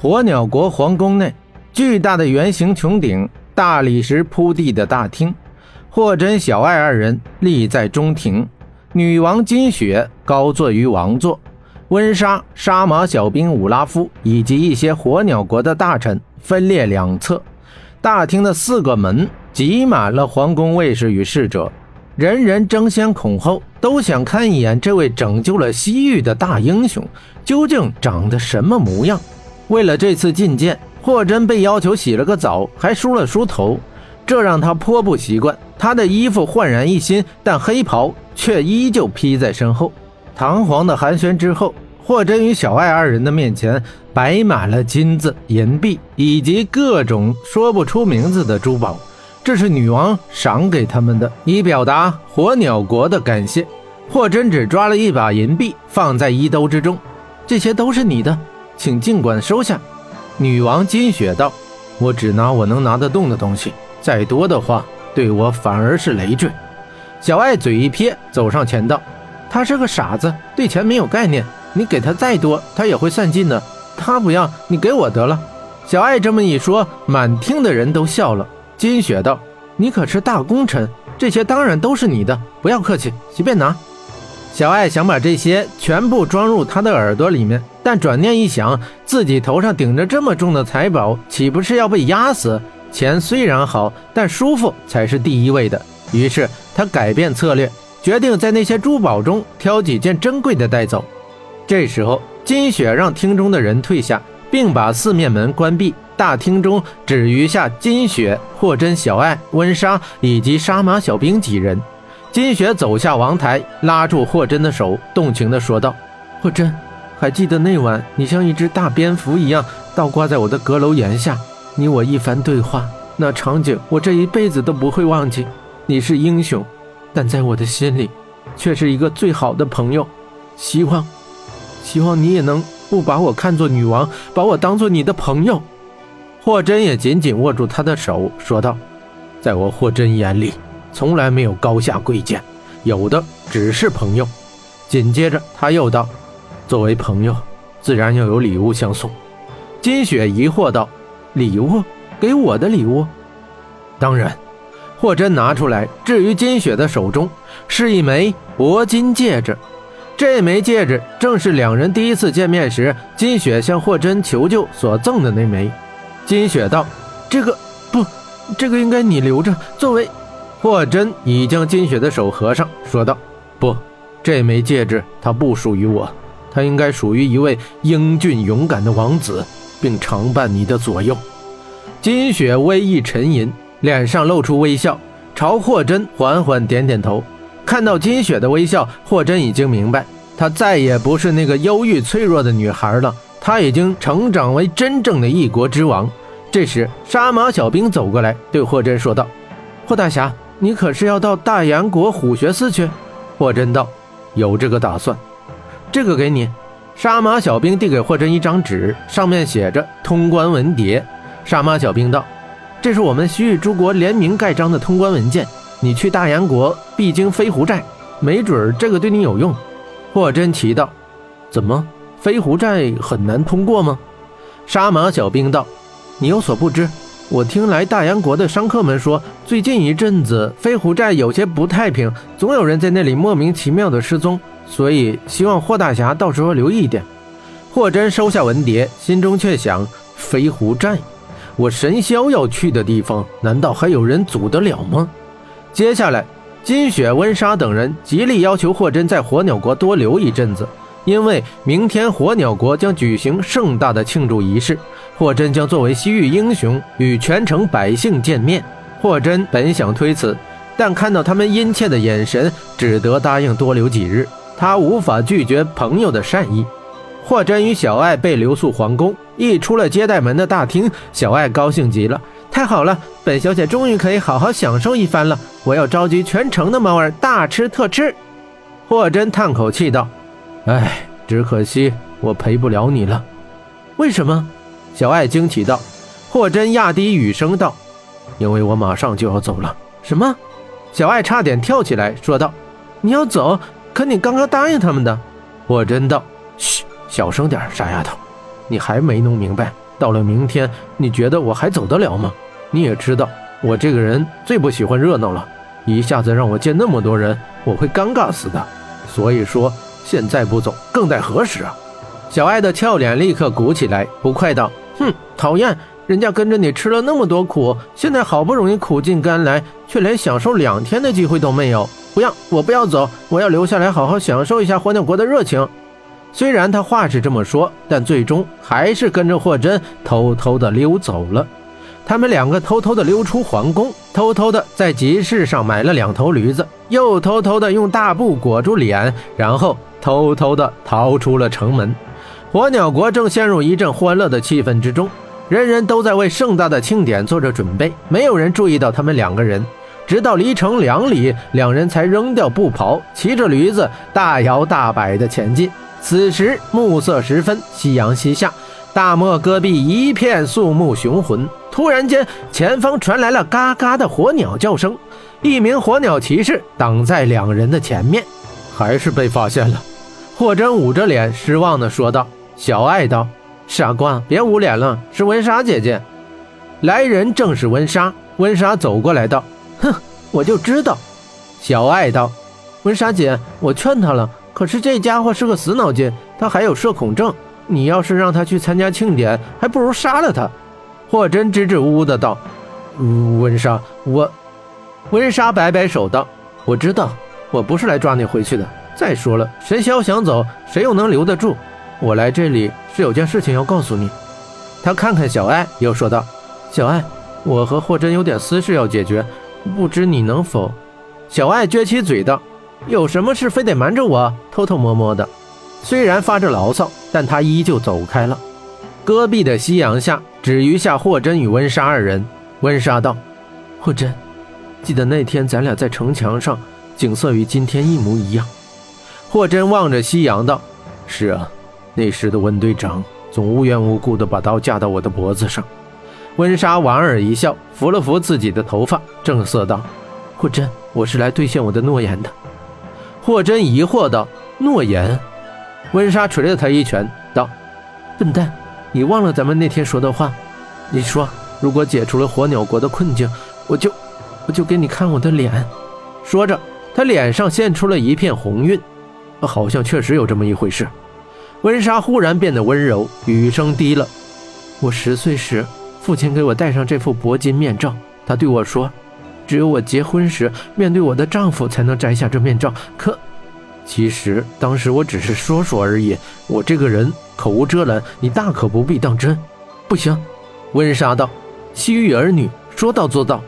火鸟国皇宫内，巨大的圆形穹顶，大理石铺地的大厅，霍真、小爱二人立在中庭，女王金雪高坐于王座，温莎、杀马小兵武拉夫以及一些火鸟国的大臣分列两侧。大厅的四个门挤满了皇宫卫士与侍者，人人争先恐后，都想看一眼这位拯救了西域的大英雄究竟长得什么模样。为了这次觐见，霍真被要求洗了个澡，还梳了梳头，这让他颇不习惯。他的衣服焕然一新，但黑袍却依旧披在身后。堂皇的寒暄之后，霍真与小爱二人的面前摆满了金子、银币以及各种说不出名字的珠宝，这是女王赏给他们的，以表达火鸟国的感谢。霍真只抓了一把银币放在衣兜之中，这些都是你的。请尽管收下，女王金雪道：“我只拿我能拿得动的东西，再多的话对我反而是累赘。”小爱嘴一撇，走上前道：“他是个傻子，对钱没有概念，你给他再多，他也会散尽的。他不要，你给我得了。”小爱这么一说，满厅的人都笑了。金雪道：“你可是大功臣，这些当然都是你的，不要客气，随便拿。”小爱想把这些全部装入他的耳朵里面。但转念一想，自己头上顶着这么重的财宝，岂不是要被压死？钱虽然好，但舒服才是第一位的。于是他改变策略，决定在那些珠宝中挑几件珍贵的带走。这时候，金雪让厅中的人退下，并把四面门关闭。大厅中只余下金雪、霍真、小爱、温莎以及杀马小兵几人。金雪走下王台，拉住霍真的手，动情地说道：“霍真。”还记得那晚，你像一只大蝙蝠一样倒挂在我的阁楼檐下，你我一番对话，那场景我这一辈子都不会忘记。你是英雄，但在我的心里，却是一个最好的朋友。希望，希望你也能不把我看作女王，把我当做你的朋友。霍真也紧紧握住他的手，说道：“在我霍真眼里，从来没有高下贵贱，有的只是朋友。”紧接着他又道。作为朋友，自然要有礼物相送。金雪疑惑道：“礼物？给我的礼物？”当然。霍真拿出来，置于金雪的手中，是一枚铂金戒指。这枚戒指正是两人第一次见面时，金雪向霍真求救所赠的那枚。金雪道：“这个不，这个应该你留着，作为……”霍真已将金雪的手合上，说道：“不，这枚戒指它不属于我。”它应该属于一位英俊勇敢的王子，并常伴你的左右。金雪微一沉吟，脸上露出微笑，朝霍真缓缓点点头。看到金雪的微笑，霍真已经明白，她再也不是那个忧郁脆弱的女孩了，她已经成长为真正的一国之王。这时，杀马小兵走过来，对霍真说道：“霍大侠，你可是要到大洋国虎穴寺去？”霍真道：“有这个打算。”这个给你，杀马小兵递给霍真一张纸，上面写着通关文牒。杀马小兵道：“这是我们西域诸国联名盖章的通关文件，你去大燕国必经飞狐寨，没准这个对你有用。”霍真奇道：“怎么，飞狐寨很难通过吗？”杀马小兵道：“你有所不知，我听来大洋国的商客们说，最近一阵子飞狐寨有些不太平，总有人在那里莫名其妙的失踪。”所以希望霍大侠到时候留意一点。霍真收下文牒，心中却想：飞狐寨，我神霄要去的地方，难道还有人阻得了吗？接下来，金雪、温莎等人极力要求霍真在火鸟国多留一阵子，因为明天火鸟国将举行盛大的庆祝仪式，霍真将作为西域英雄与全城百姓见面。霍真本想推辞，但看到他们殷切的眼神，只得答应多留几日。他无法拒绝朋友的善意。霍真与小爱被留宿皇宫，一出了接待门的大厅，小爱高兴极了。太好了，本小姐终于可以好好享受一番了。我要召集全城的猫儿大吃特吃。霍真叹口气道：“哎，只可惜我陪不了你了。”为什么？小爱惊奇道。霍真压低语声道：“因为我马上就要走了。”什么？小爱差点跳起来说道：“你要走？”可你刚刚答应他们的，霍真道：“嘘，小声点，傻丫头，你还没弄明白，到了明天，你觉得我还走得了吗？你也知道，我这个人最不喜欢热闹了，一下子让我见那么多人，我会尴尬死的。所以说，现在不走，更待何时啊？小爱的俏脸立刻鼓起来，不快道：“哼，讨厌！人家跟着你吃了那么多苦，现在好不容易苦尽甘来，却连享受两天的机会都没有。不要，我不要走，我要留下来好好享受一下火鸟国的热情。”虽然他话是这么说，但最终还是跟着霍真偷偷的溜走了。他们两个偷偷的溜出皇宫，偷偷的在集市上买了两头驴子，又偷偷的用大布裹住脸，然后偷偷的逃出了城门。火鸟国正陷入一阵欢乐的气氛之中，人人都在为盛大的庆典做着准备，没有人注意到他们两个人。直到离城两里，两人才扔掉布袍，骑着驴子大摇大摆的前进。此时暮色时分，夕阳西下，大漠戈壁一片肃穆雄浑。突然间，前方传来了嘎嘎的火鸟叫声，一名火鸟骑士挡在两人的前面，还是被发现了。霍真捂着脸，失望地说道：“小爱道，傻瓜，别捂脸了，是温莎姐姐。”来人正是温莎。温莎走过来道：“哼，我就知道。”小爱道：“温莎姐，我劝他了。”可是这家伙是个死脑筋，他还有社恐症。你要是让他去参加庆典，还不如杀了他。霍真支支吾吾的道：“温莎，我……”温莎摆摆手道：“我知道，我不是来抓你回去的。再说了，谁要想走，谁又能留得住？我来这里是有件事情要告诉你。”他看看小爱，又说道：“小爱，我和霍真有点私事要解决，不知你能否？”小爱撅起嘴道。有什么事非得瞒着我？偷偷摸摸的，虽然发着牢骚，但他依旧走开了。戈壁的夕阳下，只余下霍真与温莎二人。温莎道：“霍真，记得那天咱俩在城墙上，景色与今天一模一样。”霍真望着夕阳道：“是啊，那时的温队长总无缘无故的把刀架到我的脖子上。”温莎莞尔一笑，扶了扶自己的头发，正色道：“霍真，我是来兑现我的诺言的。”霍真疑惑道：“诺言。”温莎捶了他一拳，道：“笨蛋，你忘了咱们那天说的话？你说，如果解除了火鸟国的困境，我就，我就给你看我的脸。”说着，他脸上现出了一片红晕，好像确实有这么一回事。温莎忽然变得温柔，语声低了：“我十岁时，父亲给我戴上这副铂金面罩，他对我说。”只有我结婚时面对我的丈夫才能摘下这面罩。可，其实当时我只是说说而已。我这个人口无遮拦，你大可不必当真。不行，温莎道：“西域儿女说到做到。”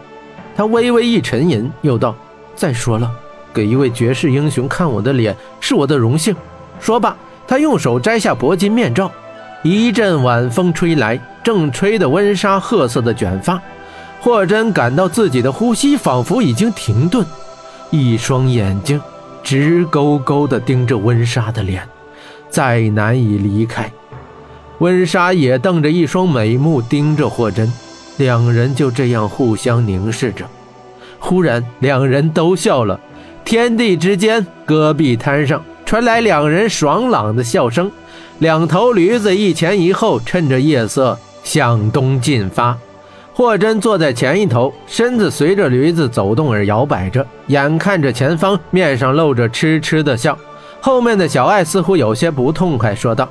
他微微一沉吟，又道：“再说了，给一位绝世英雄看我的脸是我的荣幸。”说罢，他用手摘下铂金面罩。一阵晚风吹来，正吹得温莎褐色的卷发。霍真感到自己的呼吸仿佛已经停顿，一双眼睛直勾勾地盯着温莎的脸，再难以离开。温莎也瞪着一双美目盯着霍真，两人就这样互相凝视着。忽然，两人都笑了。天地之间，戈壁滩上传来两人爽朗的笑声。两头驴子一前一后，趁着夜色向东进发。霍真坐在前一头，身子随着驴子走动而摇摆着，眼看着前方，面上露着痴痴的笑。后面的小艾似乎有些不痛快，说道：“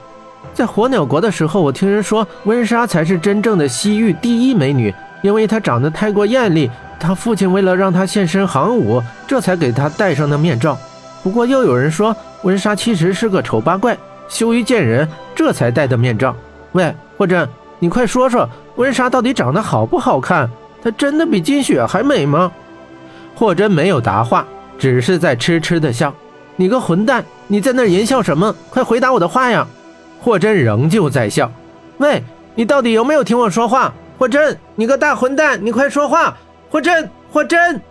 在火鸟国的时候，我听人说温莎才是真正的西域第一美女，因为她长得太过艳丽。她父亲为了让她现身行武，这才给她戴上那面罩。不过又有人说温莎其实是个丑八怪，羞于见人，这才戴的面罩。喂，霍真。”你快说说，温莎到底长得好不好看？她真的比金雪还美吗？霍真没有答话，只是在痴痴的笑。你个混蛋，你在那淫笑什么？快回答我的话呀！霍真仍旧在笑。喂，你到底有没有听我说话？霍真，你个大混蛋，你快说话！霍真，霍真。